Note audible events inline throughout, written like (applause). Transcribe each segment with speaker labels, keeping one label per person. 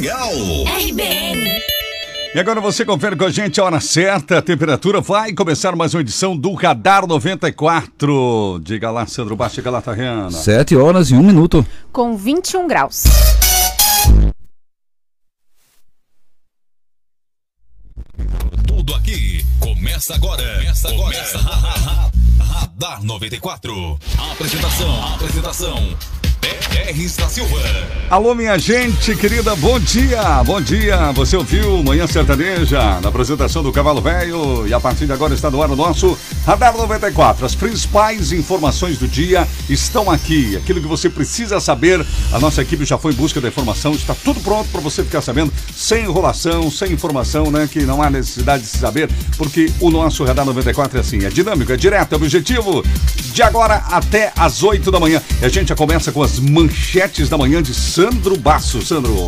Speaker 1: legal.
Speaker 2: RBN.
Speaker 3: E agora você confere com a gente a hora certa, a temperatura. Vai começar mais uma edição do Radar 94. Diga lá, Sandro Baixo, diga lá, Tariana.
Speaker 4: 7 horas e 1 minuto.
Speaker 5: Com 21 graus.
Speaker 1: Tudo aqui começa agora. Começa agora. Começa ra- ra- ra- Radar 94. Apresentação. Apresentação. R da Silva.
Speaker 3: Alô, minha gente querida, bom dia, bom dia. Você ouviu Manhã Sertaneja na apresentação do Cavalo Velho e a partir de agora está no ar o nosso Radar 94. As principais informações do dia estão aqui. Aquilo que você precisa saber, a nossa equipe já foi em busca da informação, está tudo pronto para você ficar sabendo, sem enrolação, sem informação, né? Que não há necessidade de se saber, porque o nosso Radar 94 é assim, é dinâmico, é direto, é objetivo. De agora até às 8 da manhã. E a gente já começa com as manchetes da manhã de Sandro Basso. Sandro.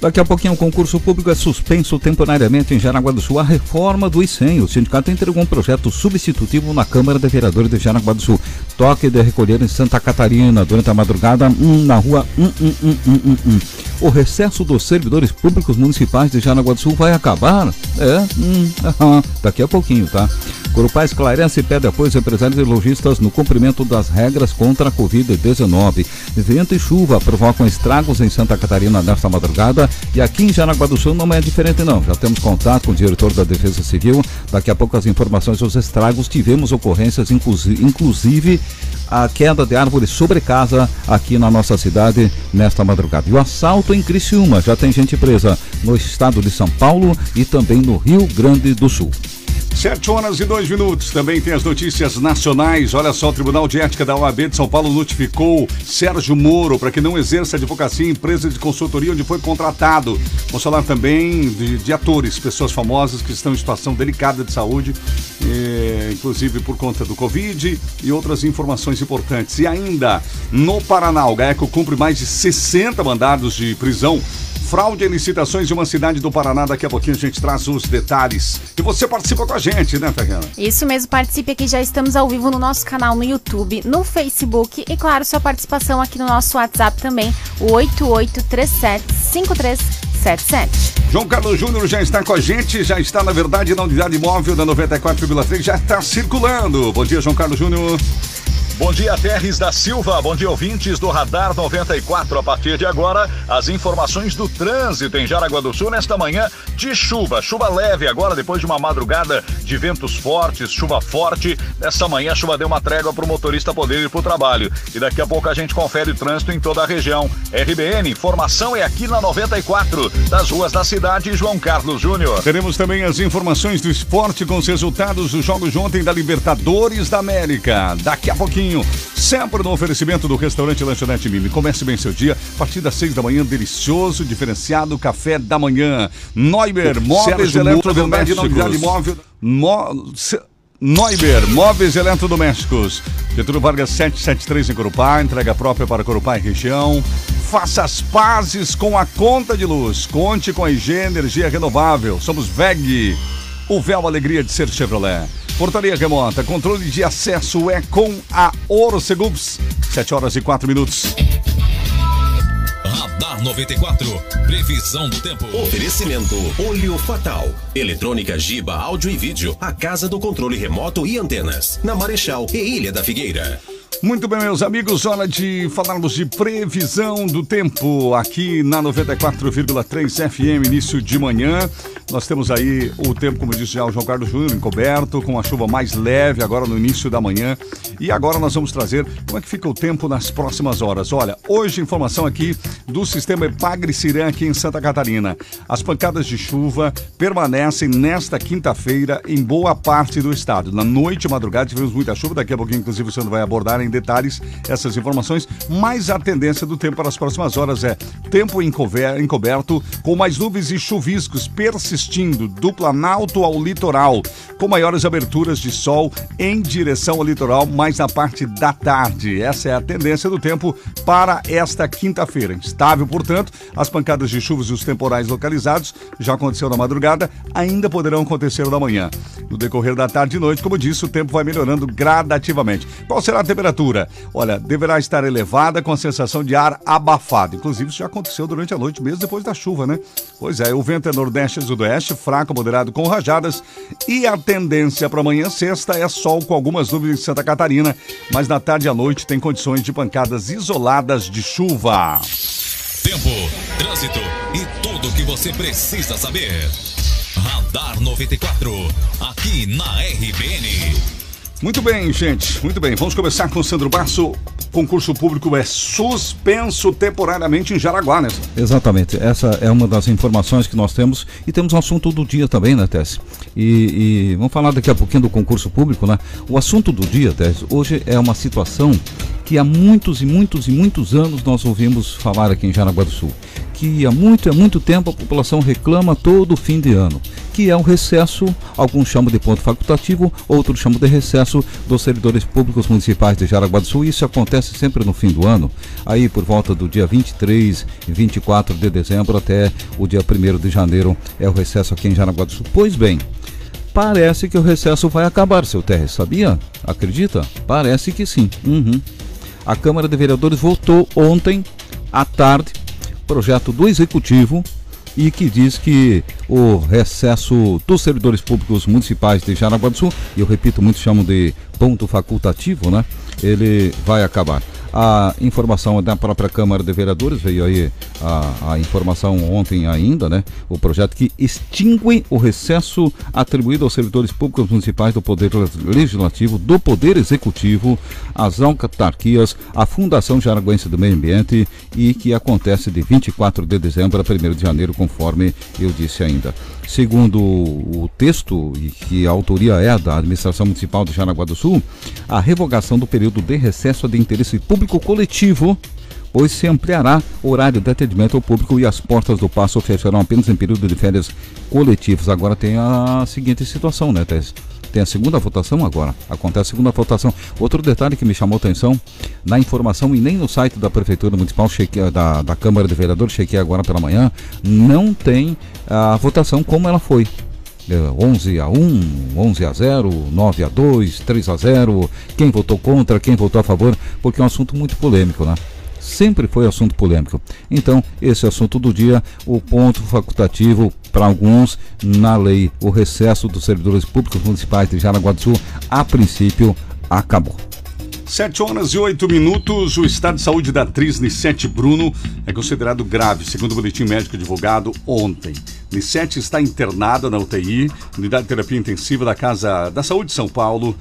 Speaker 4: Daqui a pouquinho o concurso público é suspenso temporariamente em Jaraguá do Sul. A reforma do ICEM. O sindicato entregou um projeto substitutivo na Câmara de Vereadores de Jaraguá do Sul. Toque de recolher em Santa Catarina durante a madrugada hum, na rua hum, hum. O recesso dos servidores públicos municipais de Jaraguá do Sul vai acabar? É, hum, (laughs) daqui a pouquinho, tá? Corupá esclarece e pede apoio aos empresários e lojistas no cumprimento das regras contra a Covid-19. Vento e chuva provocam estragos em Santa Catarina nesta madrugada e aqui em Jaraguá do Sul não é diferente não. Já temos contato com o diretor da Defesa Civil. Daqui a pouco as informações dos estragos. Tivemos ocorrências, inclusi- inclusive a queda de árvores sobre casa aqui na nossa cidade nesta madrugada. E o assalto em Criciúma. Já tem gente presa no estado de São Paulo e também no Rio Grande do Sul.
Speaker 3: 7 horas e 2 minutos. Também tem as notícias nacionais. Olha só, o Tribunal de Ética da OAB de São Paulo notificou Sérgio Moro para que não exerça advocacia em empresa de consultoria onde foi contratado. Vamos falar também de, de atores, pessoas famosas que estão em situação delicada de saúde, eh, inclusive por conta do Covid e outras informações importantes. E ainda, no Paraná, o GAECO cumpre mais de 60 mandados de prisão Fraude em licitações de uma cidade do Paraná. Daqui a pouquinho a gente traz os detalhes. E você participa com a gente, né, Tariana?
Speaker 5: Isso mesmo, participe aqui, já estamos ao vivo no nosso canal no YouTube, no Facebook e, claro, sua participação aqui no nosso WhatsApp também, o 8837-5377.
Speaker 3: João Carlos Júnior já está com a gente, já está, na verdade, na unidade móvel da 94,3, já está circulando. Bom dia, João Carlos Júnior.
Speaker 6: Bom dia, Terres da Silva. Bom dia, ouvintes do Radar 94. A partir de agora, as informações do trânsito em Jaraguá do Sul nesta manhã de chuva. Chuva leve agora, depois de uma madrugada de ventos fortes, chuva forte. Nesta manhã, a chuva deu uma trégua para o motorista poder ir para o trabalho. E daqui a pouco a gente confere o trânsito em toda a região. RBN, informação é aqui na 94, das ruas da cidade, João Carlos Júnior.
Speaker 3: Teremos também as informações do esporte com os resultados dos jogos de ontem da Libertadores da América. Daqui a pouquinho, sempre no oferecimento do restaurante Lanchonete Mimi. Comece bem seu dia, a partir das seis da manhã, delicioso, diferenciado café da manhã. Neuber, móveis eletrodomésticos.
Speaker 4: novidade
Speaker 3: móvel. Mo... Se- Neuber, móveis eletrodomésticos. Getúlio Vargas 773 em Corupá, entrega própria para Corupá e região. Faça as pazes com a conta de luz. Conte com a IG Energia Renovável. Somos VEG. O véu alegria de ser Chevrolet. Portaria remota, controle de acesso é com a Orcegups. 7 horas e 4 minutos.
Speaker 1: Radar 94. Previsão do tempo.
Speaker 2: Oferecimento Olho Fatal. Eletrônica Giba, áudio e vídeo. A casa do controle remoto e antenas. Na Marechal e Ilha da Figueira.
Speaker 3: Muito bem, meus amigos, hora de falarmos de previsão do tempo aqui na 94,3 FM, início de manhã. Nós temos aí o tempo, como disse já o João Carlos Júnior, encoberto, com a chuva mais leve agora no início da manhã. E agora nós vamos trazer como é que fica o tempo nas próximas horas. Olha, hoje informação aqui do sistema Epagre-Cirã aqui em Santa Catarina. As pancadas de chuva permanecem nesta quinta-feira em boa parte do estado. Na noite e madrugada tivemos muita chuva, daqui a pouquinho inclusive o senhor vai abordar em detalhes essas informações, mas a tendência do tempo para as próximas horas é tempo encoberto, com mais nuvens e chuviscos persistindo do Planalto ao litoral, com maiores aberturas de sol em direção ao litoral, mais na parte da tarde. Essa é a tendência do tempo para esta quinta-feira. Instável, portanto, as pancadas de chuvas e os temporais localizados já aconteceu na madrugada, ainda poderão acontecer na manhã. No decorrer da tarde e noite, como disse, o tempo vai melhorando gradativamente. Qual será a temperatura temperatura, olha, deverá estar elevada com a sensação de ar abafado. Inclusive, isso já aconteceu durante a noite, mesmo depois da chuva, né? Pois é, o vento é nordeste e sudoeste, fraco, moderado com rajadas. E a tendência para amanhã, sexta, é sol com algumas nuvens em Santa Catarina, mas na tarde e à noite tem condições de pancadas isoladas de chuva.
Speaker 1: Tempo, trânsito e tudo o que você precisa saber. Radar 94, aqui na RBN.
Speaker 3: Muito bem, gente. Muito bem. Vamos começar com o Sandro Basso. Concurso público é suspenso temporariamente em Jaraguá, né?
Speaker 4: Exatamente. Essa é uma das informações que nós temos. E temos um assunto do dia também, né, Tess? E, e vamos falar daqui a pouquinho do concurso público, né? O assunto do dia, Tess, hoje é uma situação que há muitos e muitos e muitos anos nós ouvimos falar aqui em Jaraguá do Sul que há muito, há muito tempo a população reclama todo fim de ano, que é o recesso, alguns chamam de ponto facultativo, outros chamam de recesso dos servidores públicos municipais de Jaraguá do Sul. Isso acontece sempre no fim do ano, aí por volta do dia 23 e 24 de dezembro até o dia 1 de janeiro é o recesso aqui em Jaraguá do Sul. Pois bem, parece que o recesso vai acabar, seu Terra, sabia? Acredita? Parece que sim. Uhum. A Câmara de Vereadores votou ontem à tarde projeto do Executivo e que diz que o recesso dos servidores públicos municipais de Jaraguá do Sul, e eu repito, muitos chamam de ponto facultativo, né? Ele vai acabar. A informação da própria Câmara de Vereadores, veio aí a, a, informação ontem ainda, né? O projeto que extingue o recesso atribuído aos servidores públicos municipais do Poder Legislativo, do Poder Executivo, às autarquias, a Fundação Jaraguense do Meio Ambiente e que acontece de 24 de dezembro a 1 de janeiro, conforme eu disse ainda. Segundo o texto, e que a autoria é da Administração Municipal de Jaraguá do Sul, a revogação do período de recesso é de interesse público coletivo pois se ampliará o horário de atendimento ao público e as portas do passo fecharão apenas em período de férias coletivas. Agora tem a seguinte situação, né, Tess? Tem a segunda votação agora. Acontece a segunda votação. Outro detalhe que me chamou atenção, na informação e nem no site da Prefeitura Municipal, chequei, da, da Câmara de Vereadores, chequei agora pela manhã, não tem a votação como ela foi. 11 é, a 1, 11 a 0, 9 a 2, 3 a 0, quem votou contra, quem votou a favor, porque é um assunto muito polêmico, né? Sempre foi assunto polêmico. Então, esse é assunto do dia, o ponto facultativo para alguns na lei, o recesso dos servidores públicos municipais de Jaraguá do Sul, a princípio, acabou.
Speaker 3: 7 horas e 8 minutos. O estado de saúde da atriz Nissete Bruno é considerado grave, segundo o boletim médico divulgado ontem. Nissete está internada na UTI, unidade de terapia intensiva da Casa da Saúde de São Paulo,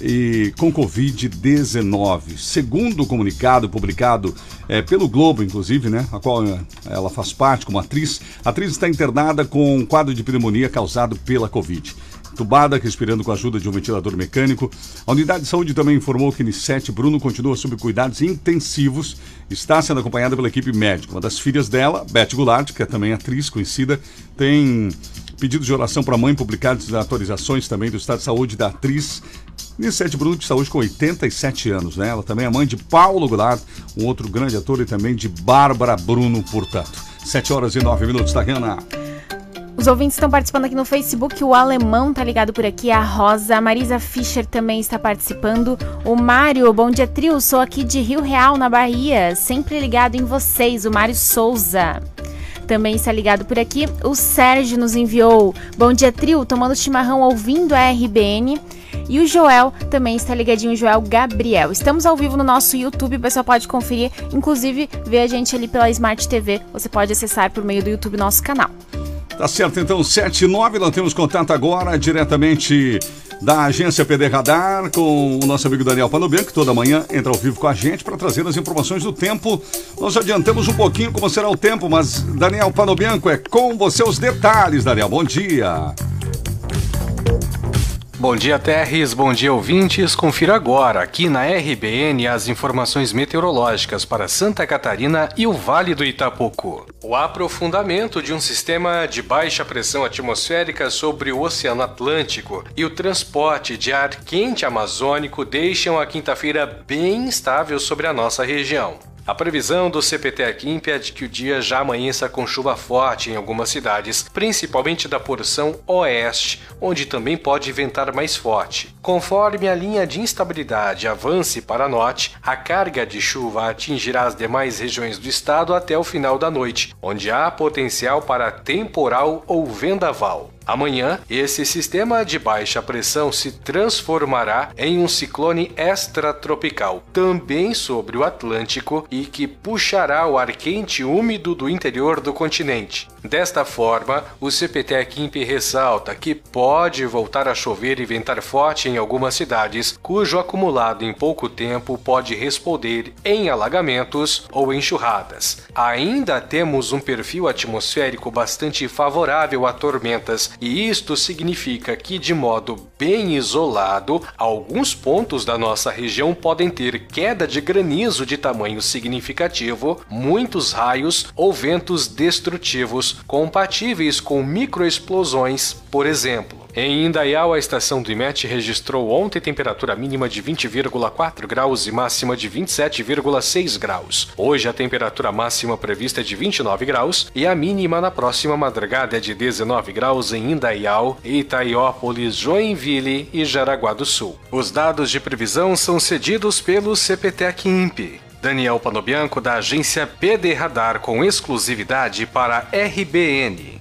Speaker 3: e com Covid-19. Segundo o comunicado publicado é, pelo Globo, inclusive, né, a qual é, ela faz parte como atriz, a atriz está internada com um quadro de pneumonia causado pela Covid entubada, respirando com a ajuda de um ventilador mecânico. A unidade de saúde também informou que Nissete Bruno continua sob cuidados intensivos, está sendo acompanhada pela equipe médica. Uma das filhas dela, Beth Goulart, que é também atriz conhecida, tem pedidos de oração para a mãe publicados atualizações também do estado de saúde da atriz. Nissete Bruno de saúde com 87 anos, né? Ela também é mãe de Paulo Goulart, um outro grande ator, e também de Bárbara Bruno, portanto. 7 horas e 9 minutos, tá, Renan?
Speaker 5: Os ouvintes estão participando aqui no Facebook, o Alemão tá ligado por aqui, a Rosa, a Marisa Fischer também está participando, o Mário, bom dia trio, sou aqui de Rio Real, na Bahia, sempre ligado em vocês, o Mário Souza. Também está ligado por aqui, o Sérgio nos enviou, bom dia trio, tomando chimarrão ouvindo a RBN. E o Joel também está ligadinho, o Joel Gabriel. Estamos ao vivo no nosso YouTube, o pessoal pode conferir, inclusive ver a gente ali pela Smart TV. Você pode acessar por meio do YouTube nosso canal.
Speaker 3: Tá certo, então, 7 e 9, nós temos contato agora diretamente da agência PD Radar com o nosso amigo Daniel Panobian, que toda manhã entra ao vivo com a gente para trazer as informações do tempo. Nós adiantamos um pouquinho como será o tempo, mas Daniel Panobianco é com você os detalhes, Daniel. Bom dia.
Speaker 7: Bom dia, Terres. Bom dia, ouvintes. Confira agora, aqui na RBN, as informações meteorológicas para Santa Catarina e o Vale do Itapoco. O aprofundamento de um sistema de baixa pressão atmosférica sobre o Oceano Atlântico e o transporte de ar quente amazônico deixam a quinta-feira bem instável sobre a nossa região. A previsão do CPT Aquimp é de que o dia já amanheça com chuva forte em algumas cidades, principalmente da porção oeste, onde também pode ventar mais forte. Conforme a linha de instabilidade avance para norte, a carga de chuva atingirá as demais regiões do estado até o final da noite, onde há potencial para temporal ou vendaval. Amanhã, esse sistema de baixa pressão se transformará em um ciclone extratropical, também sobre o Atlântico e que puxará o ar quente úmido do interior do continente. Desta forma, o CPTEC INPE ressalta que pode voltar a chover e ventar forte em algumas cidades, cujo acumulado em pouco tempo pode responder em alagamentos ou enxurradas. Ainda temos um perfil atmosférico bastante favorável a tormentas, e isto significa que, de modo bem isolado, alguns pontos da nossa região podem ter queda de granizo de tamanho significativo, muitos raios ou ventos destrutivos compatíveis com microexplosões, por exemplo. Em Indaial, a estação do IMET registrou ontem temperatura mínima de 20,4 graus e máxima de 27,6 graus. Hoje a temperatura máxima prevista é de 29 graus e a mínima na próxima madrugada é de 19 graus em Indaial, Itaiópolis, Joinville e Jaraguá do Sul. Os dados de previsão são cedidos pelo CPTEC INPE. Daniel Panobianco, da agência PD Radar, com exclusividade para RBN.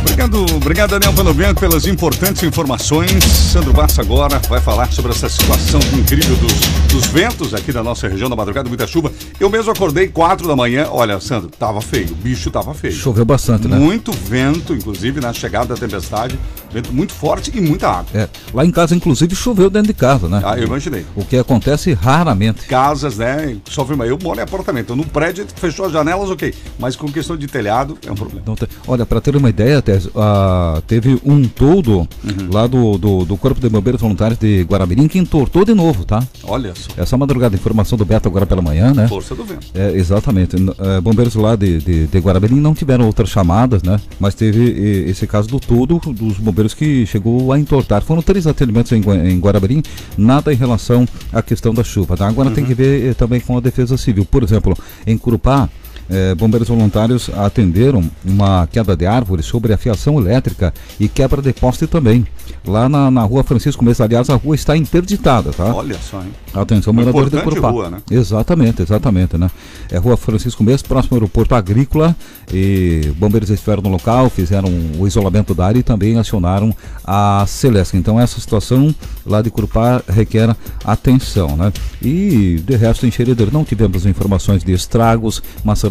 Speaker 3: Obrigado, obrigado Daniel Panobianco pelas importantes informações. Sandro Bassa agora vai falar sobre essa situação incrível dos, dos ventos aqui da nossa região, da madrugada, muita chuva. Eu mesmo acordei quatro da manhã, olha, Sandro, tava feio, o bicho tava feio.
Speaker 4: Choveu bastante, né?
Speaker 3: Muito vento, inclusive, na chegada da tempestade, vento muito forte e muita água.
Speaker 4: É, lá em casa, inclusive, choveu dentro de casa, né?
Speaker 3: Ah, eu imaginei.
Speaker 4: O que acontece raramente.
Speaker 3: Casas, né, sofrem, eu moro em apartamento, no prédio fechou as janelas, ok, mas com questão de telhado é um problema.
Speaker 4: Tem- Olha, para ter uma ideia, Tese, ah, teve um toldo
Speaker 3: Uhum.
Speaker 4: lá do, do, do Corpo de Bombeiros Voluntários de Guaramirim que entortou de novo, tá?
Speaker 3: Olha só,
Speaker 4: Essa madrugada, informação do Beto agora pela manhã, né?
Speaker 3: força do vento.
Speaker 4: É, exatamente. É, bombeiros lá de, de, de Guaramirim não tiveram outras chamadas, né? Mas teve esse caso do todo dos bombeiros que chegou a entortar. Foram três atendimentos em, em Guaramirim, nada em relação à questão da chuva. Tá? Agora tem que ver eh, também com a Defesa Civil. Por exemplo, em Curupá, eh, bombeiros voluntários atenderam uma queda de árvore sobre a fiação elétrica e quebra de poste também. Lá na, na rua Francisco Mesa, aliás, a rua está interditada, tá?
Speaker 3: Olha só, hein?
Speaker 4: Atenção,
Speaker 3: Uma
Speaker 4: moradores de Curupá.
Speaker 3: rua, né?
Speaker 4: Exatamente, exatamente, né? É Rua Francisco Mês, próximo ao aeroporto agrícola. E bombeiros estiveram no local, fizeram o isolamento da área e também acionaram a Celeste. Então essa situação lá de Curupá requer atenção, né? E de resto em Xeredeiro não tivemos informações de estragos,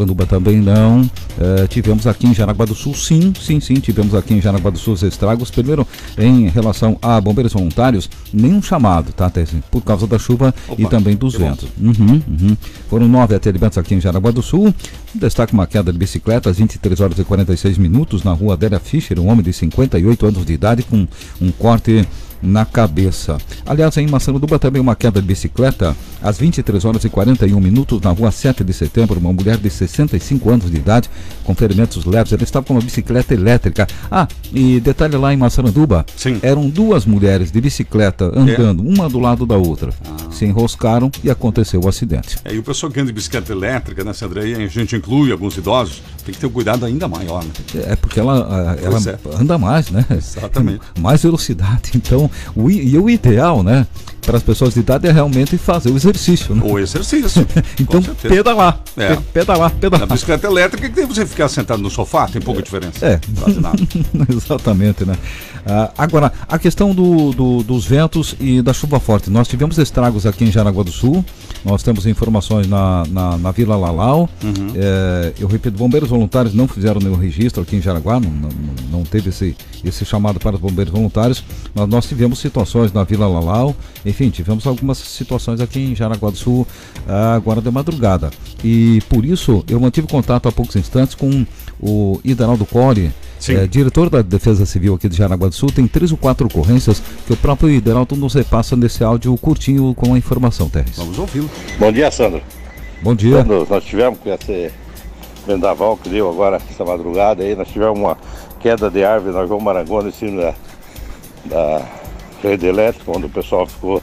Speaker 4: Massaranduba também não. Eh, tivemos aqui em Jaraguá do Sul, sim, sim, sim, tivemos aqui em Jaraguá do Sul os estragos. Primeiro, em relação a bombeiros voluntários, nenhum chamado, tá, Tessin? Por causa da chuva e
Speaker 3: Opa,
Speaker 4: também dos ventos. Uhum, uhum. Foram nove atendimentos aqui em Jaraguá do Sul. Destaca uma queda de bicicleta às 23 horas e 46 minutos na rua Adélia Fischer, um homem de 58 anos de idade com um corte na cabeça. Aliás, em Massaranduba também uma queda de bicicleta às 23 horas e 41 minutos na rua 7 de setembro, uma mulher de 65 anos de idade com ferimentos leves. Ela estava com uma bicicleta elétrica. Ah, e detalhe lá em Massaranduba,
Speaker 3: Sim.
Speaker 4: eram duas mulheres de bicicleta andando uma do lado da outra. Se enroscaram e aconteceu o acidente.
Speaker 3: É, e o pessoal que anda de bicicleta elétrica, né, Sandra? Aí a gente inclui alguns idosos, tem que ter um cuidado ainda maior, né?
Speaker 4: É porque ela, ah, ela
Speaker 3: é.
Speaker 4: anda mais, né?
Speaker 3: Exatamente. (laughs)
Speaker 4: Mais velocidade. Então, o, e o ideal, né? Para as pessoas de idade é realmente fazer o exercício, né?
Speaker 3: O exercício. (laughs)
Speaker 4: Então, pedalar.
Speaker 3: É.
Speaker 4: Pe- Pedalar,
Speaker 3: Na
Speaker 4: pedalar.
Speaker 3: bicicleta elétrica, que você ficar sentado no sofá, tem pouca diferença.
Speaker 4: É.
Speaker 3: Quase nada. (laughs)
Speaker 4: Exatamente, né? Ah, agora, a questão do, do- dos ventos e da chuva forte. Nós tivemos estragos aqui em Jaraguá do Sul, nós temos informações na, na, na Vila Lalau.
Speaker 3: Uhum.
Speaker 4: É, eu repito, bombeiros voluntários não fizeram nenhum registro aqui em Jaraguá, não, não, não teve esse, esse chamado para os bombeiros voluntários, mas nós tivemos situações na Vila Lalau, enfim, tivemos algumas situações aqui em Jaraguá do Sul agora de madrugada. E por isso eu mantive contato há poucos instantes com o Idanaldo Core. É, diretor da Defesa Civil aqui de Jaraguá do Sul, tem três ou quatro ocorrências que o próprio Ideraldo nos repassa nesse áudio curtinho com a informação, Terres.
Speaker 3: Vamos ouvi-lo.
Speaker 8: Bom dia, Sandro.
Speaker 4: Bom dia.
Speaker 8: Sandro, nós tivemos com esse vendaval que deu agora essa madrugada aí, nós tivemos uma queda de árvore na João Marangona em cima da, da rede elétrica, onde o pessoal ficou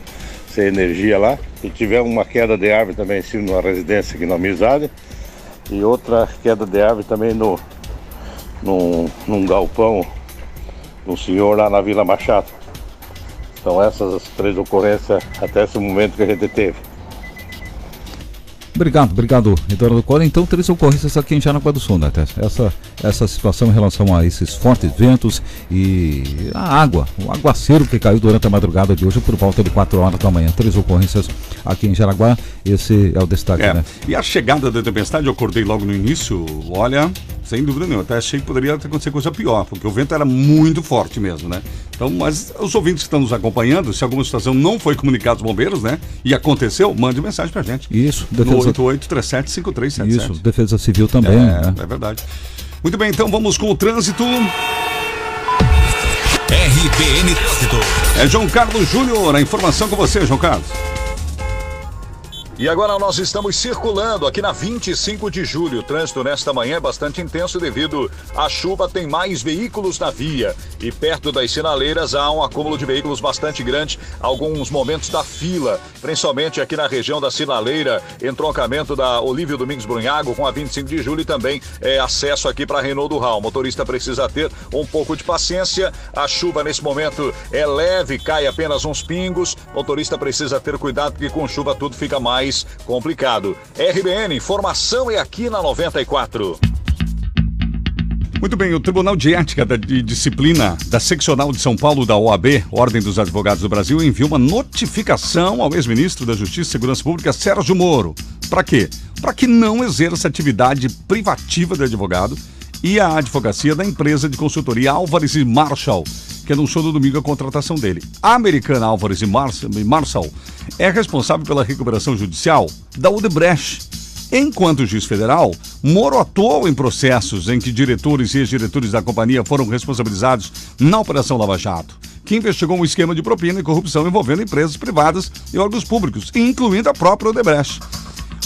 Speaker 8: sem energia lá. E tivemos uma queda de árvore também em cima de uma residência aqui na Amizade. E outra queda de árvore também no, num, num galpão um senhor lá na Vila Machado. Então essas as três ocorrências até esse momento que a gente teve.
Speaker 4: Obrigado, obrigado, Eduardo Cola. Então, três ocorrências aqui em Jaraguá do Sul, né? Essa, essa situação em relação a esses fortes ventos e a água, o aguaceiro que caiu durante a madrugada de hoje por volta de 4 horas da manhã. Três ocorrências aqui em Jaraguá, esse é o destaque,
Speaker 3: É,
Speaker 4: né?
Speaker 3: E a chegada da tempestade, eu acordei logo no início, olha, sem dúvida nenhuma, até achei que poderia acontecer coisa pior, porque o vento era muito forte mesmo, né? Então, mas os ouvintes que estão nos acompanhando, se alguma situação não foi comunicada aos bombeiros, né? E aconteceu, mande mensagem pra gente.
Speaker 4: Isso,
Speaker 3: No
Speaker 4: defesa,
Speaker 3: 8837-5377.
Speaker 4: isso, defesa civil também,
Speaker 3: É,
Speaker 4: né?
Speaker 3: é verdade. Muito bem, então vamos com o trânsito.
Speaker 1: RBN Trânsito.
Speaker 3: É João Carlos Júnior, a informação com você, João Carlos.
Speaker 6: E agora nós estamos circulando aqui na 25 de julho. O trânsito nesta manhã é bastante intenso devido à chuva, tem mais veículos na via. E perto das sinaleiras há um acúmulo de veículos bastante grande, alguns momentos da fila, principalmente aqui na região da sinaleira, entroncamento da Olívio Domingos Brunhago com a 25 de julho e também é, acesso aqui para Renault do Raul. O motorista precisa ter um pouco de paciência. A chuva nesse momento é leve, cai apenas uns pingos. O motorista precisa ter cuidado porque com chuva tudo fica mais complicado. RBN, informação é aqui na 94.
Speaker 3: Muito bem, o Tribunal de Ética de Disciplina da Seccional de São Paulo da OAB, Ordem dos Advogados do Brasil, enviou uma notificação ao ex-ministro da Justiça e Segurança Pública, Sérgio Moro. Para quê? Para que não exerça atividade privativa de advogado e a advocacia da empresa de consultoria Álvares e Marshall, que anunciou no domingo a contratação dele. A americana Álvares e Mars- Marshall é responsável pela recuperação judicial da Odebrecht. Enquanto juiz federal, Moro atuou em processos em que diretores e ex-diretores da companhia foram responsabilizados na Operação Lava Jato, que investigou um esquema de propina e corrupção envolvendo empresas privadas e órgãos públicos, incluindo a própria Odebrecht.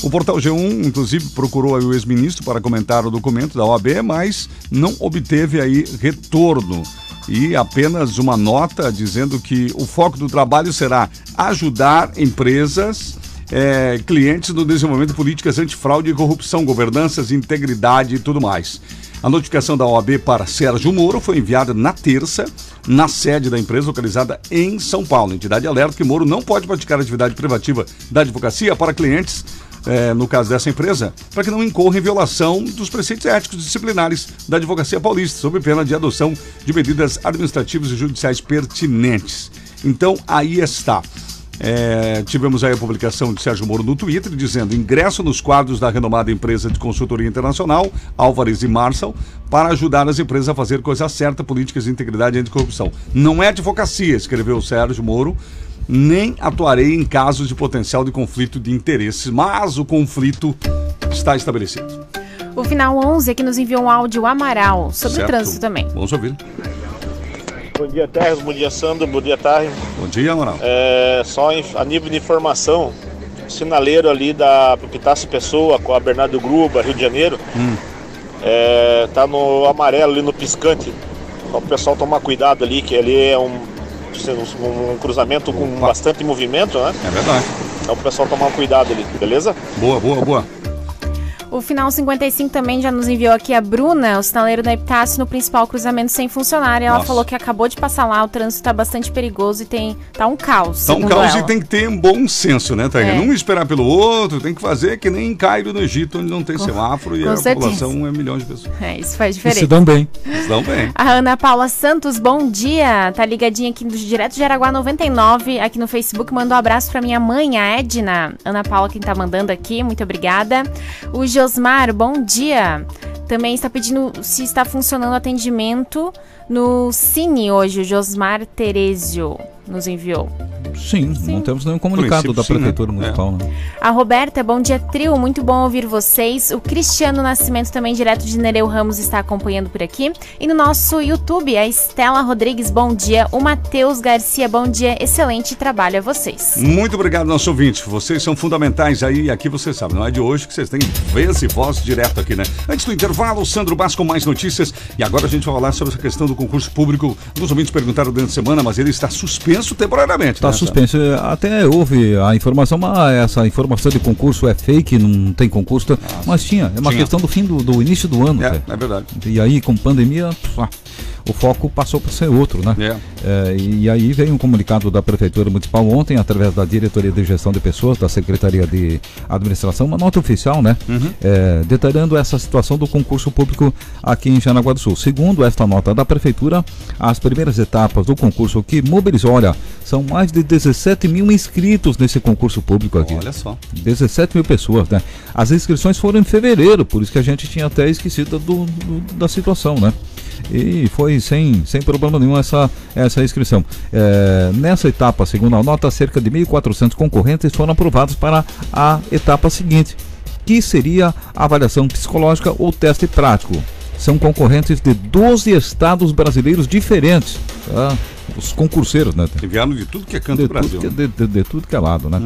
Speaker 3: O portal G1, inclusive, procurou o ex-ministro para comentar o documento da OAB, mas não obteve aí retorno. E apenas uma nota dizendo que o foco do trabalho será ajudar empresas, eh, clientes no desenvolvimento de políticas antifraude e corrupção, governanças, integridade e tudo mais. A notificação da OAB para Sérgio Moro foi enviada na terça, na sede da empresa localizada em São Paulo. A entidade alerta que Moro não pode praticar atividade privativa da advocacia para clientes eh, no caso dessa empresa, para que não incorra em violação dos preceitos éticos disciplinares da advocacia paulista, sob pena de adoção de medidas administrativas e judiciais pertinentes. Então, aí está. É, tivemos aí a publicação de Sérgio Moro no Twitter dizendo ingresso nos quadros da renomada empresa de consultoria internacional, Álvares e Marshall, para ajudar as empresas a fazer coisa certa, políticas de integridade e anticorrupção. Não é advocacia, escreveu Sérgio Moro, nem atuarei em casos de potencial de conflito de interesses, mas o conflito está estabelecido.
Speaker 5: O final 11 aqui nos enviou um áudio Amaral sobre
Speaker 3: Certo.
Speaker 5: o trânsito também.
Speaker 3: Vamos ouvir.
Speaker 9: Bom dia, Terres. Bom dia, Sandro. Bom dia, Tarre.
Speaker 3: Bom dia, Amaral.
Speaker 9: É, só a nível de informação, o sinaleiro ali da Pitácio Pessoa com a Bernardo Gruba, Rio de Janeiro, é, tá no amarelo ali no piscante. Só o pessoal tomar cuidado ali, que ali é um, um, um cruzamento com
Speaker 3: Opa.
Speaker 9: bastante movimento, né?
Speaker 3: É verdade.
Speaker 9: Então o pessoal tomar cuidado ali, beleza?
Speaker 3: Boa, boa, boa.
Speaker 5: O final 55 também já nos enviou aqui a Bruna, o sinaleiro da Epitácio no principal cruzamento sem funcionar. E ela
Speaker 3: Nossa.
Speaker 5: falou que acabou de passar lá, o trânsito tá bastante perigoso e tem tá um caos.
Speaker 3: Então,
Speaker 5: segundo
Speaker 3: caos
Speaker 5: ela.
Speaker 3: e tem que ter um bom senso, né, Taíra?
Speaker 5: É.
Speaker 3: Não esperar pelo outro, tem que fazer que nem em Cairo, no Egito, onde não tem semáforo e a
Speaker 5: certeza.
Speaker 3: população é milhões de pessoas.
Speaker 5: É, isso faz
Speaker 4: E
Speaker 5: diferença.
Speaker 4: se dão bem.
Speaker 3: Estão bem.
Speaker 5: A Ana Paula Santos, bom dia. Tá ligadinha aqui do Direto de Araguá 99, aqui no Facebook. Mandou um abraço pra minha mãe, a Edna. Ana Paula, quem tá mandando aqui, muito obrigada. O Josmar, bom dia. Também está pedindo se está funcionando o atendimento no Cine hoje. O Josmar Terezio nos enviou.
Speaker 4: Sim, não temos nenhum comunicado da
Speaker 3: sim, né?
Speaker 4: Prefeitura Municipal, né?
Speaker 5: A Roberta, bom dia, trio. Muito bom ouvir vocês. O Cristiano Nascimento, também direto de Nereu Ramos, está acompanhando por aqui. E no nosso YouTube, a Estela Rodrigues, bom dia. O Matheus Garcia, bom dia. Excelente trabalho a vocês.
Speaker 3: Muito obrigado, nosso ouvinte. Vocês são fundamentais aí. Aqui você sabe, não é de hoje que vocês têm vez e voz direto aqui, né? Antes do intervalo, Sandro Bass com mais notícias. E agora a gente vai falar sobre essa questão do concurso público. Alguns ouvintes perguntaram durante a semana, mas ele está suspenso temporariamente.
Speaker 4: Está
Speaker 3: né?
Speaker 4: suspenso. Até houve a informação, mas essa informação de concurso é fake, não tem concurso. mas tinha. É uma
Speaker 3: Tinha.
Speaker 4: questão do fim do, do início do ano.
Speaker 3: É, é verdade.
Speaker 4: E aí, com pandemia, pá, o foco passou para ser outro, né?
Speaker 3: É.
Speaker 4: É, e aí veio um comunicado da Prefeitura Municipal ontem, através da Diretoria de Gestão de Pessoas, da Secretaria de Administração, uma nota oficial, né? É, detalhando essa situação do concurso público aqui em Janaguá do Sul. Segundo esta nota da Prefeitura, as primeiras etapas do concurso que mobilizou, olha, são mais de 17 mil inscritos nesse concurso público aqui.
Speaker 3: Olha só.
Speaker 4: 17 mil pessoas, né? As inscrições foram em fevereiro, por isso que a gente tinha até esquecido do, do- da situação, né? E foi sem, sem problema nenhum essa, essa inscrição. É, nessa etapa, segundo a nota, cerca de 1.400 concorrentes foram aprovados para a etapa seguinte, que seria a avaliação psicológica ou teste prático. São concorrentes de 12 estados brasileiros diferentes. tá? Os concurseiros, né?
Speaker 3: Enviaram de tudo que é canto
Speaker 4: de
Speaker 3: do Brasil.
Speaker 4: Tudo, que- de, de- de tudo que é lado, né?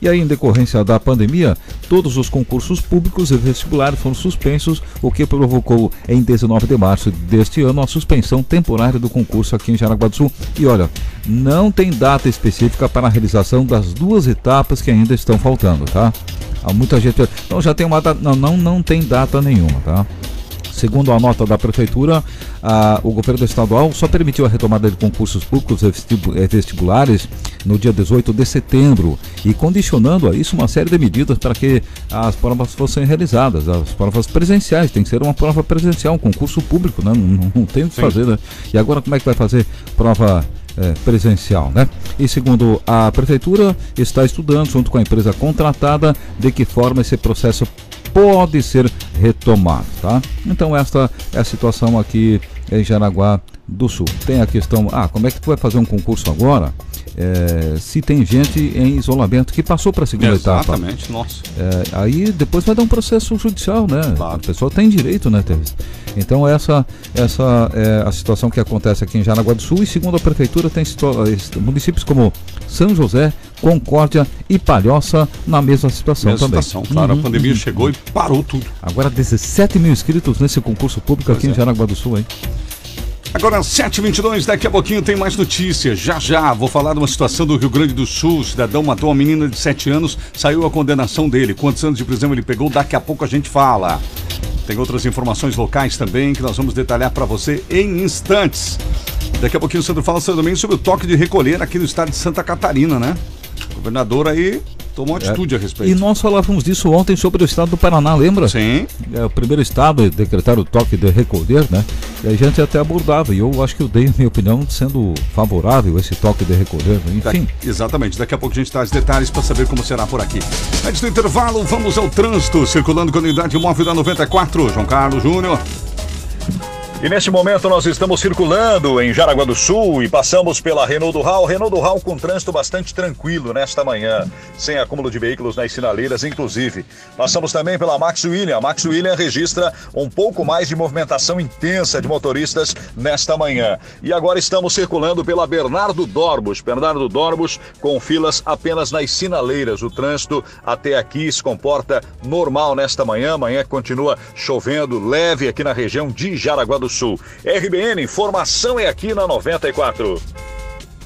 Speaker 4: E aí, em decorrência da pandemia, todos os concursos públicos e vestibulares foram suspensos, o que provocou, em 19 de março deste ano, a suspensão temporária do concurso aqui em Jaraguá do Sul. E olha, não tem data específica para a realização das duas etapas que ainda estão faltando, tá? Há muita gente. Não, já tem uma data. Não, não, não tem data nenhuma, tá? Segundo a nota da Prefeitura, ah, o governo estadual só permitiu a retomada de concursos públicos vestibu- vestibulares no dia 18 de setembro e condicionando a isso uma série de medidas para que as provas fossem realizadas, as provas presenciais. Tem que ser uma prova presencial, um concurso público, né? não, não, tem o que fazer. Né? E agora como é que vai fazer prova eh, presencial, né? E segundo a prefeitura, está estudando junto com a empresa contratada de que forma esse processo pode ser retomado, tá? Então esta é a situação aqui em Jaraguá do Sul. Tem a questão, ah, como é que tu vai fazer um concurso agora? eh, se tem gente em isolamento que passou para a segunda etapa.
Speaker 3: Exatamente, nossa.
Speaker 4: É, aí depois vai dar um processo judicial, né? A pessoa tem direito, né, Teres? Então essa, essa é a situação que acontece aqui em Jaraguá do Sul e segundo a prefeitura tem municípios como São José, Concórdia e Palhoça na mesma situação
Speaker 3: Mesma
Speaker 4: também.
Speaker 3: situação, claro.
Speaker 4: Uhum,
Speaker 3: A pandemia
Speaker 4: uhum.
Speaker 3: chegou e parou tudo.
Speaker 4: Agora 17 mil inscritos nesse concurso público aqui
Speaker 3: é.
Speaker 4: em Jaraguá do Sul, hein?
Speaker 3: Agora, 7h22, daqui a pouquinho tem mais notícias. Já já, vou falar de uma situação do Rio Grande do Sul. O cidadão matou uma menina de 7 anos, saiu a condenação dele. Quantos anos de prisão ele pegou? Daqui a pouco a gente fala. Tem outras informações locais também que nós vamos detalhar para você em instantes. Daqui a pouquinho o Sandro fala também sobre o toque de recolher aqui no estado de Santa Catarina, né? O governador aí tomou atitude a respeito.
Speaker 4: E nós falávamos disso ontem sobre o estado do Paraná, lembra?
Speaker 3: Sim.
Speaker 4: É o primeiro estado a decretar o toque de recolher, né? E a gente até abordava, e eu acho que eu dei a minha opinião sendo favorável a esse toque de recolher, né? enfim.
Speaker 3: Daqui- exatamente. Daqui a pouco a gente traz detalhes para saber como será por aqui. Antes do intervalo, vamos ao trânsito. Circulando com a unidade móvel da 94. João Carlos Júnior.
Speaker 6: E neste momento nós estamos circulando em Jaraguá do Sul e passamos pela Renault do Hall. Renault do Hall com trânsito bastante tranquilo nesta manhã, sem acúmulo de veículos nas sinaleiras, inclusive. Passamos também pela Max William. A Max William registra um pouco mais de movimentação intensa de motoristas nesta manhã. E agora estamos circulando pela Bernardo Dorbos. Bernardo Dorbos com filas apenas nas sinaleiras. O trânsito até aqui se comporta normal nesta manhã. Amanhã continua chovendo leve aqui na região de Jaraguá do Sul. RBN, informação é aqui na 94.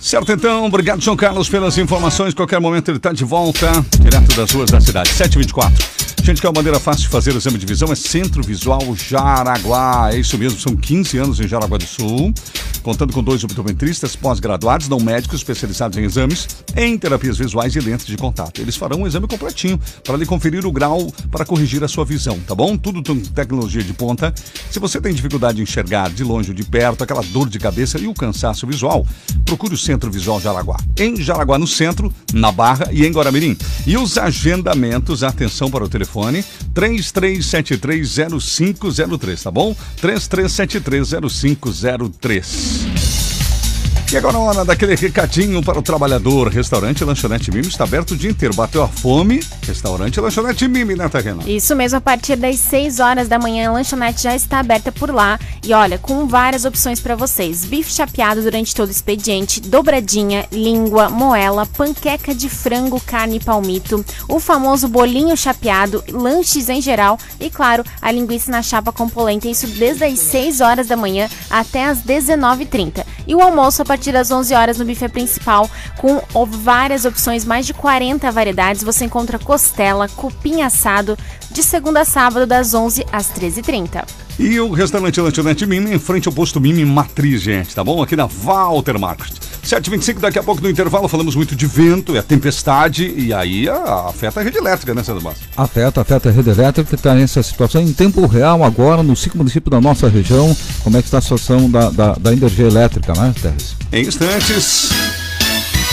Speaker 3: Certo, então. Obrigado, João Carlos, pelas informações. Qualquer momento ele está de volta, direto das ruas da cidade. 724. Gente, que é uma maneira fácil de fazer o exame de visão é Centro Visual Jaraguá. É isso mesmo, são 15 anos em Jaraguá do Sul, contando com dois optometristas pós-graduados, não médicos especializados em exames, em terapias visuais e lentes de contato. Eles farão um exame completinho para lhe conferir o grau para corrigir a sua visão, tá bom? Tudo com tecnologia de ponta. Se você tem dificuldade em enxergar de longe ou de perto, aquela dor de cabeça e o cansaço visual, procure o Centro Visual Jaraguá. Em Jaraguá, no centro, na Barra e em Guaramirim. E os agendamentos, atenção para o telefone 33730503, tá bom? 33730503. E agora, hora daquele recadinho para o trabalhador. Restaurante Lanchonete Mimi está aberto o dia inteiro. Bateu a fome, restaurante Lanchonete Mimi, né, Tatiana?
Speaker 5: Isso mesmo, a partir das 6 horas da manhã, a lanchonete já está aberta por lá. E olha, com várias opções para vocês: bife chapeado durante todo o expediente, dobradinha, língua, moela, panqueca de frango, carne e palmito, o famoso bolinho chapeado, lanches em geral e, claro, a linguiça na chapa com polenta. Isso desde as 6 horas da manhã até as 19h30. E o almoço a partir das 11 horas no buffet principal, com várias opções, mais de 40 variedades. Você encontra costela, cupim assado, de segunda a sábado, das 11 às 13h30.
Speaker 3: E o restaurante Lanchonete Mimi em frente ao posto Mimi Matriz, gente, tá bom? Aqui na Walter Market. 7h25, daqui a pouco no intervalo falamos muito de vento, é tempestade e aí a, afeta a rede elétrica, né, Sandro Massa?
Speaker 4: Afeta, afeta a rede elétrica, que está nessa situação em tempo real agora nos cinco municípios da nossa região. Como é que está a situação da, da, da energia elétrica, né, Teres?
Speaker 3: Em instantes,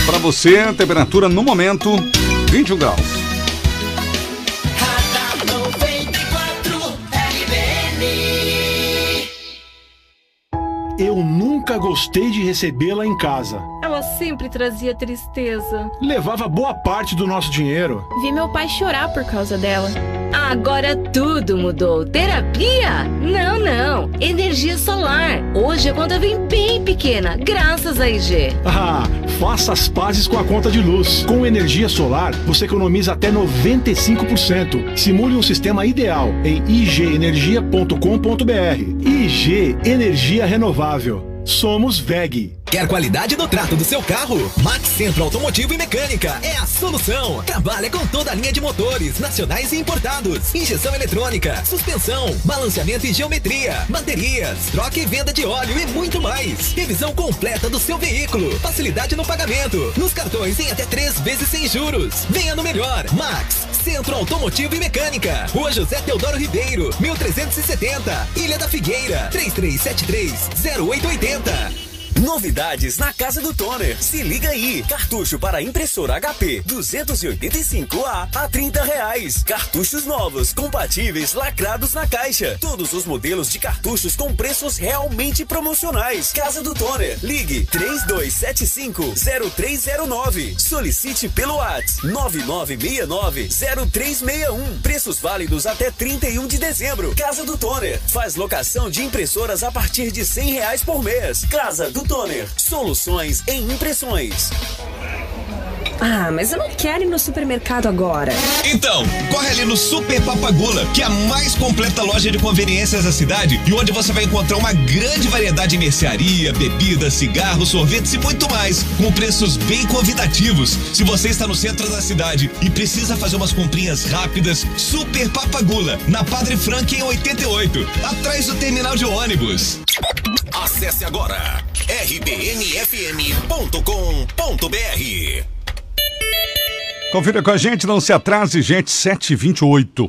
Speaker 3: para você, temperatura no momento 21 graus.
Speaker 10: Eu nunca gostei de recebê-la em casa.
Speaker 11: Ela sempre trazia tristeza.
Speaker 10: Levava boa parte do nosso dinheiro.
Speaker 11: Vi meu pai chorar por causa dela. Agora tudo mudou. Terapia? Não, não. Energia solar. Hoje a conta vem bem pequena, graças a IG.
Speaker 10: Ah, faça as pazes com a conta de luz. Com energia solar, você economiza até 95%. Simule um sistema ideal em igenergia.com.br. IG Energia Renovável. Somos VEG.
Speaker 12: Quer qualidade no trato do seu carro? Max Centro Automotivo e Mecânica é a solução. Trabalha com toda a linha de motores, nacionais e importados, injeção eletrônica, suspensão, balanceamento e geometria, baterias, troca e venda de óleo e muito mais. Revisão completa do seu veículo, facilidade no pagamento, nos cartões em até três vezes sem juros. Venha no melhor, Max Centro Automotivo e Mecânica. Rua José Teodoro Ribeiro, 1370, Ilha da Figueira, 3373 0880. Novidades na casa do Toner. Se liga aí. Cartucho para impressora HP 285A a 30 reais. Cartuchos novos, compatíveis, lacrados na caixa. Todos os modelos de cartuchos com preços realmente promocionais. Casa do Toner. Ligue 3275-0309. Solicite pelo WhatsApp 9969-0361. Preços válidos até 31 de dezembro. Casa do Toner. Faz locação de impressoras a partir de 100 reais por mês. Casa do Toner. Soluções em impressões.
Speaker 13: Ah, mas eu não quero ir no supermercado agora.
Speaker 14: Então, corre ali no Super Papagula, que é a mais completa loja de conveniências da cidade e onde você vai encontrar uma grande variedade de mercearia, bebidas, cigarros, sorvetes e muito mais, com preços bem convidativos. Se você está no centro da cidade e precisa fazer umas comprinhas rápidas, Super Papagula, na Padre Frank em 88, atrás do terminal de ônibus.
Speaker 1: Acesse agora rbnfm.com.br.
Speaker 3: Confira com a gente, não se atrase, gente, 728.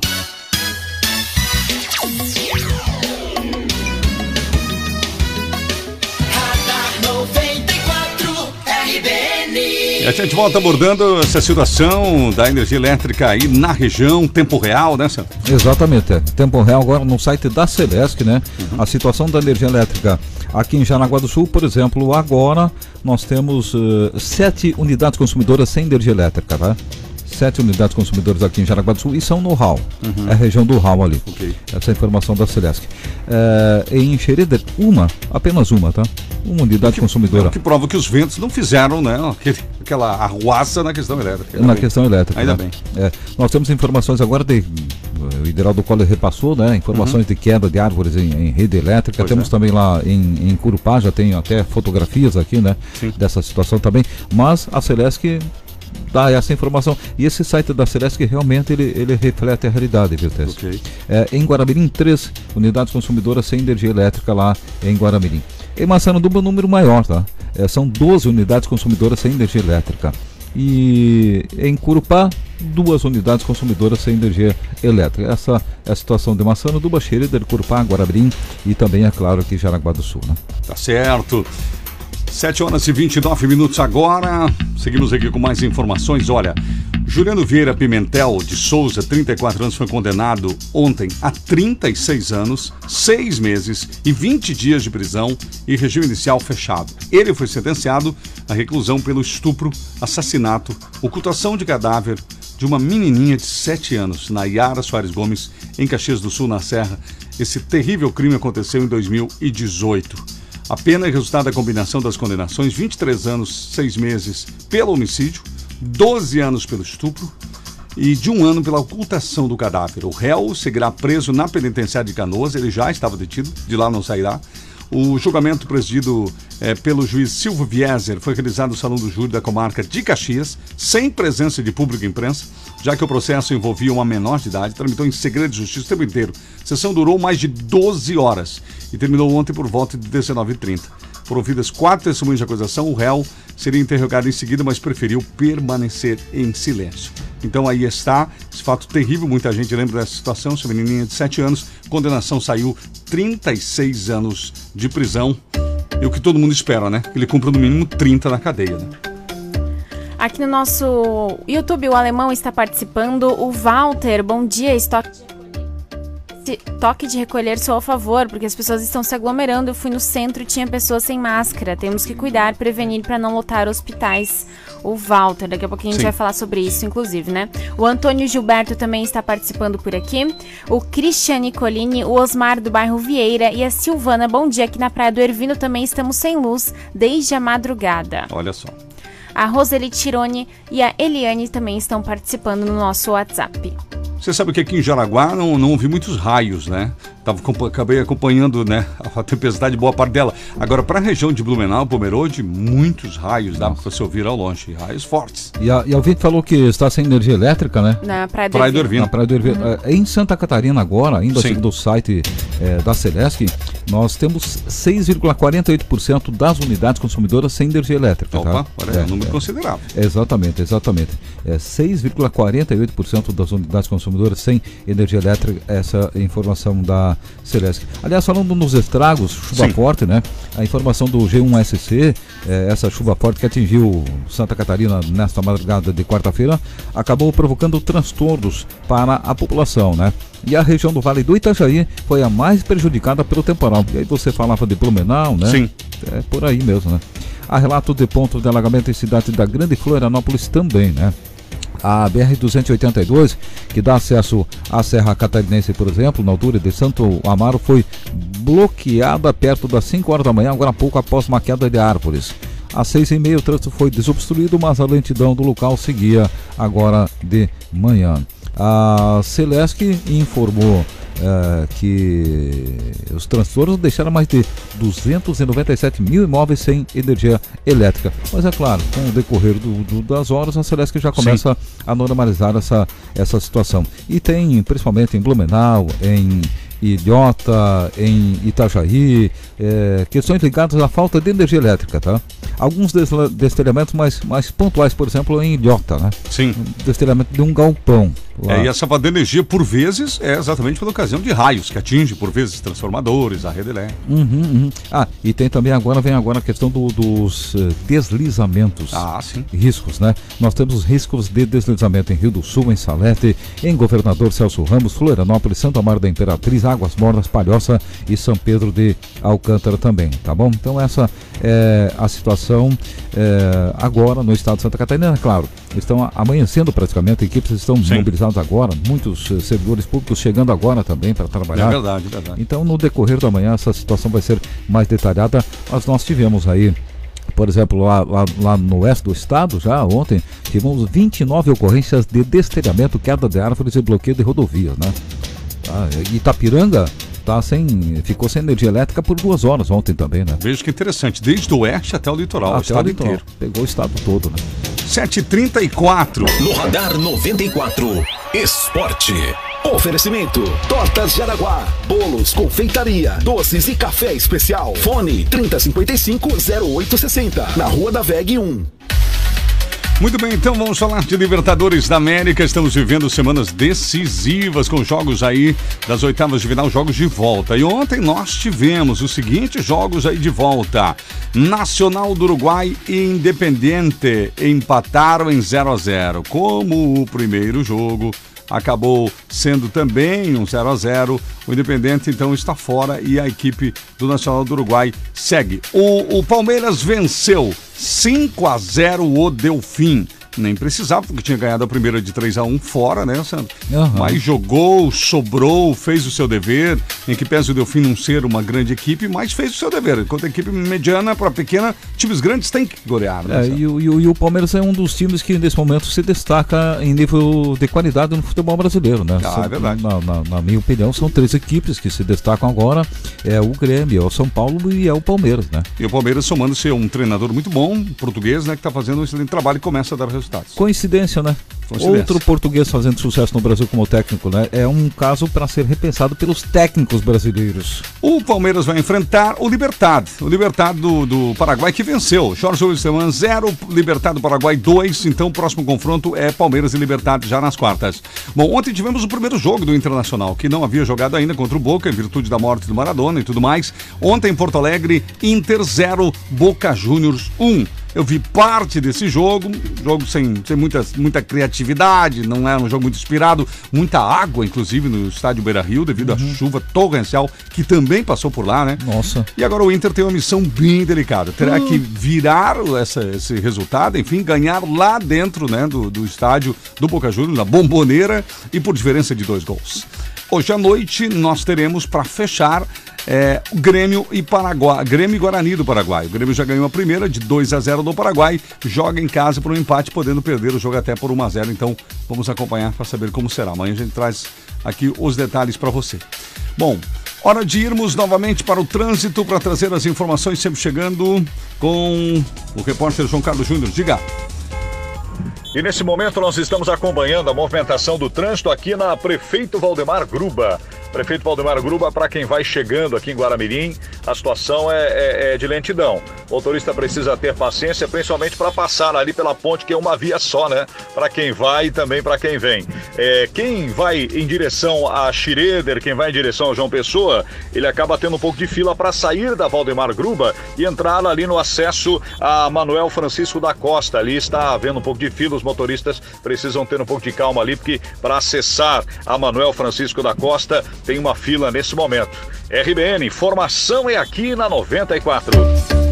Speaker 3: E a gente volta abordando essa situação da energia elétrica aí na região, tempo real, né, Sandro?
Speaker 4: Exatamente, é. tempo real agora no site da Celesc, né? Uhum. A situação da energia elétrica aqui em Jaraguá do Sul, por exemplo, agora nós temos uh, sete unidades consumidoras sem energia elétrica, tá? sete unidades consumidoras aqui em Jaraguá do Sul e são no RAL, uhum. é a região do RAL ali. Okay. Essa é a informação da Celesc. É, em Xereder, uma, apenas uma, tá? Uma unidade
Speaker 3: que,
Speaker 4: consumidora.
Speaker 3: É que prova que os ventos não fizeram, né? (laughs) Aquele, aquela arruaça na questão elétrica.
Speaker 4: Na bem. questão elétrica.
Speaker 3: Ainda
Speaker 4: né?
Speaker 3: bem.
Speaker 4: É, nós temos informações agora de. O Hideraldo Coller repassou, né? Informações uhum. de queda de árvores em, em rede elétrica. Pois temos é. também lá em, em Curupá, já tem até fotografias aqui, né? Sim. Dessa situação também. Mas a Celesc dá essa informação. E esse site da Celesc realmente ele, ele reflete a realidade, viu, Tess? Okay. É, em Guaramirim, três unidades consumidoras sem energia elétrica lá em Guaramirim. Em Massaranduba, número maior, tá? É, são 12 unidades consumidoras sem energia elétrica. E em Curupá, duas unidades consumidoras sem energia elétrica. Essa é a situação de Massaranduba, Xerida, Curupá, Guaramirim e também, é claro, aqui Jaraguá do Sul, né?
Speaker 3: Tá certo. 7 horas e 29 minutos agora. Seguimos aqui com mais informações. Olha, Juliano Vieira Pimentel de Souza, 34 anos, foi condenado ontem a 36 anos, 6 meses e 20 dias de prisão e regime inicial fechado. Ele foi sentenciado à reclusão pelo estupro, assassinato, ocultação de cadáver de uma menininha de 7 anos, Nayara Soares Gomes, em Caxias do Sul, na Serra. Esse terrível crime aconteceu em 2018. A pena é resultado da combinação das condenações: 23 anos, 6 meses pelo homicídio, 12 anos pelo estupro e de um ano pela ocultação do cadáver. O réu seguirá preso na penitenciária de Canoas, ele já estava detido, de lá não sairá. O julgamento presidido eh, pelo juiz Silvio Vieser foi realizado no Salão do Júri da comarca de Caxias, sem presença de público e imprensa, já que o processo envolvia uma menor de idade, tramitou em segredo de justiça o tempo inteiro. A sessão durou mais de 12 horas e terminou ontem por volta de 19h30. Por ouvidas quatro testemunhas de acusação, o réu seria interrogado em seguida, mas preferiu permanecer em silêncio. Então aí está, esse fato terrível, muita gente lembra dessa situação, essa menininha de 7 anos, condenação saiu 36 anos de prisão. E o que todo mundo espera, né? Ele cumpra no mínimo 30 na cadeia, né?
Speaker 5: Aqui no nosso YouTube, o alemão está participando. O Walter, bom dia. Estoque esse toque de recolher sou a favor, porque as pessoas estão se aglomerando. Eu fui no centro e tinha pessoas sem máscara. Temos que cuidar, prevenir para não lotar hospitais. O Walter, daqui a pouquinho a gente
Speaker 15: Sim.
Speaker 5: vai falar sobre isso, inclusive, né? O Antônio Gilberto também está participando por aqui. O Christian Nicolini, o Osmar do bairro Vieira e a Silvana. Bom dia, aqui na Praia do Ervino também estamos sem luz desde a madrugada.
Speaker 3: Olha só.
Speaker 5: A Roseli Tirone e a Eliane também estão participando no nosso WhatsApp.
Speaker 3: Você sabe que aqui em Jaraguá não, não houve muitos raios, né? Tava, acabei acompanhando né, a tempestade, boa parte dela. Agora, para a região de Blumenau, Pomerode, muitos raios, dá para você ouvir ao longe, raios fortes.
Speaker 4: E a, e a ouvinte falou que está sem energia elétrica, né?
Speaker 5: Na Praia do
Speaker 3: Praia do Ervino.
Speaker 4: Na Praia do Ervino. É, Em Santa Catarina agora, ainda
Speaker 3: Sim.
Speaker 4: segundo o site é, da Celesc, nós temos 6,48% das unidades consumidoras sem energia elétrica.
Speaker 3: Opa,
Speaker 4: tá?
Speaker 3: olha, é um número considerável.
Speaker 4: Exatamente, exatamente. É 6,48% das unidades consumidoras sem energia elétrica, essa é informação da Celesc. Aliás, falando nos estragos, chuva
Speaker 3: Sim.
Speaker 4: forte, né? A informação do G1SC, é, essa chuva forte que atingiu Santa Catarina nesta madrugada de quarta-feira, acabou provocando transtornos para a população, né? E a região do Vale do Itajaí foi a mais prejudicada pelo temporal. E aí você falava de Blumenau, né?
Speaker 3: Sim.
Speaker 4: É por aí mesmo, né? Há relatos de pontos de alagamento em cidades da Grande Florianópolis também, né? A BR-282, que dá acesso à Serra Catarinense, por exemplo, na altura de Santo Amaro, foi bloqueada perto das 5 horas da manhã, agora há pouco após uma queda de árvores. Às seis e meia o trânsito foi desobstruído, mas a lentidão do local seguia agora de manhã. A Celesc informou eh, que os transtornos deixaram mais de 297 mil imóveis sem energia elétrica. Mas é claro, com o decorrer do- do- das horas, a Celesc já começa a normalizar essa, essa situação. E tem, principalmente em Blumenau, em Ilhota, em Itajaí, eh, questões ligadas à falta de energia elétrica, tá? Alguns destelhamentos mais, mais pontuais, por exemplo, em Ilhota, né?
Speaker 3: Sim.
Speaker 4: Um destelhamento de um galpão. lá.
Speaker 3: É, e essa falta de energia, por vezes, é exatamente pela ocasião de raios, que atinge, por vezes, transformadores, a rede elétrica.
Speaker 4: Uhum, uhum. Ah, e tem também agora, vem agora a questão do- dos eh, deslizamentos.
Speaker 3: Ah, sim.
Speaker 4: Riscos, né? Nós temos riscos de deslizamento em Rio do Sul, em Salete, em Governador Celso Ramos, Florianópolis, Santa Amaro da Imperatriz, Águas Mornas, Palhoça e São Pedro de Alcântara também, tá bom? Então essa é a situação é, agora no estado de Santa Catarina, claro. Estão amanhecendo praticamente, equipes estão mobilizadas agora, muitos eh, servidores públicos chegando agora também para trabalhar.
Speaker 3: É verdade, é verdade.
Speaker 4: Então, no decorrer da manhã, essa situação vai ser mais detalhada. Mas nós tivemos aí, por exemplo, lá, lá, lá no oeste do estado, já ontem, tivemos 29 ocorrências de destelhamento, queda de árvores e bloqueio de rodovias, né? Tá, Itapiranga tá sem, ficou sem energia elétrica por duas horas ontem também, né?
Speaker 3: Veja que interessante, desde o oeste até o litoral, o
Speaker 4: Até o
Speaker 3: estado
Speaker 4: litoral.
Speaker 3: inteiro.
Speaker 4: Pegou o estado todo, né?
Speaker 3: 7h34.
Speaker 2: No Radar 94, Esporte.
Speaker 16: Oferecimento: Tortas Jaraguá, bolos, confeitaria, doces e café especial. Fone 3055-0860, na Rua da VEG 1.
Speaker 3: Muito bem, então vamos falar de Libertadores da América. Estamos vivendo semanas decisivas com jogos aí das oitavas de final, jogos de volta. E ontem nós tivemos os seguintes jogos aí de volta: Nacional do Uruguai e Independiente empataram em 0 a 0. Como o primeiro jogo acabou sendo também um 0 a 0 O Independente então está fora e a equipe do Nacional do Uruguai segue. O, o Palmeiras venceu 5 a 0 o Delfim nem precisava, porque tinha ganhado a primeira de 3 a 1 fora, né, Sandro?
Speaker 4: Uhum.
Speaker 3: Mas jogou, sobrou, fez o seu dever, em que pese o Delfim não ser uma grande equipe, mas fez o seu dever. Enquanto a equipe mediana para pequena, times grandes têm que golear, né?
Speaker 4: É, e, o- e o- e o Palmeiras é um dos times que nesse momento se destaca em nível de qualidade no futebol brasileiro, né?
Speaker 3: Ah,
Speaker 4: São-
Speaker 3: é verdade.
Speaker 4: Na, na- na minha opinião, são três equipes que se destacam agora: é o Grêmio, é o São Paulo e é o Palmeiras, né?
Speaker 3: E o Palmeiras somando-se um treinador muito bom, português, né, que está fazendo um excelente trabalho e começa a dar resultados.
Speaker 4: Coincidência, né?
Speaker 3: Coincidência.
Speaker 4: Outro português fazendo sucesso no Brasil como técnico, né? É um caso para ser repensado pelos técnicos brasileiros.
Speaker 3: O Palmeiras vai enfrentar o Libertad, o Libertad do, do Paraguai que venceu. Jorge Wilstermann 0, Libertad do Paraguai 2. Então o próximo confronto é Palmeiras e Libertad já nas quartas. Bom, ontem tivemos o primeiro jogo do Internacional, que não havia jogado ainda contra o Boca, em virtude da morte do Maradona e tudo mais. Ontem em Porto Alegre, Inter 0, Boca Juniors 1. Eu vi parte desse jogo, jogo sem, sem muita, muita criatividade, não era um jogo muito inspirado, muita água, inclusive, no estádio Beira Rio, devido à chuva torrencial que também passou por lá, né?
Speaker 4: Nossa.
Speaker 3: E agora o Inter tem uma missão bem delicada. Terá que virar essa, esse resultado, enfim, ganhar lá dentro né, do, do estádio do Boca Juniors, na bomboneira, e por diferença de dois gols. Hoje à noite nós teremos para fechar é, Grêmio e Paraguai, Grêmio e Guarani do Paraguai. O Grêmio já ganhou a primeira de 2 a 0 do Paraguai, joga em casa por um empate, podendo perder o jogo até por 1 a 0. Então vamos acompanhar para saber como será. Amanhã a gente traz aqui os detalhes para você. Bom, hora de irmos novamente para o trânsito para trazer as informações, sempre chegando com o repórter João Carlos Júnior. Diga.
Speaker 6: E nesse momento nós estamos acompanhando a movimentação do trânsito aqui na Prefeito Valdemar Gruba. Prefeito Valdemar Gruba, para quem vai chegando aqui em Guaramirim, a situação é, é- é de lentidão. O motorista precisa ter paciência, principalmente para passar ali pela ponte, que é uma via só, né? Para quem vai e também para quem vem. É, quem vai em direção a Schroeder, quem vai em direção a João Pessoa, ele acaba tendo um pouco de fila para sair da Valdemar Gruba e entrar ali no acesso a Manuel Francisco da Costa. Ali está havendo um pouco de fila, os motoristas precisam ter um pouco de calma ali, porque para acessar a Manuel Francisco da Costa tem uma fila nesse momento. RBN, informação é aqui na 94.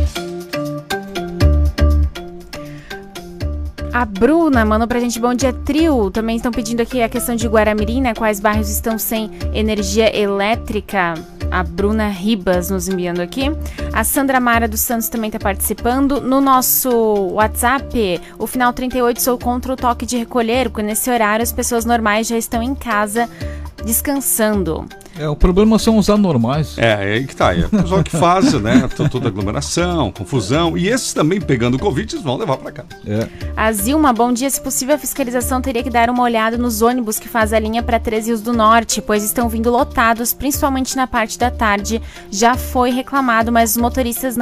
Speaker 5: A Bruna mandou pra gente bom dia trio. Também estão pedindo aqui a questão de Guaramirim, né? Quais bairros estão sem energia elétrica? A Bruna Ribas nos enviando aqui. A Sandra Mara dos Santos também está participando. No nosso WhatsApp, o final 38 sou contra o toque de recolher, porque nesse horário as pessoas normais já estão em casa descansando.
Speaker 4: É, o problema são os anormais.
Speaker 3: É, é aí que tá. É o pessoal que faz, né? to- Toda aglomeração, confusão. E esses também pegando Covid, eles vão levar para casa.
Speaker 4: É.
Speaker 5: A Zilma, bom dia. Se possível, a fiscalização teria que dar uma olhada nos ônibus que faz a linha para Três Rios do Norte, pois estão vindo lotados, principalmente na parte da tarde. Já foi reclamado, mas os motoristas não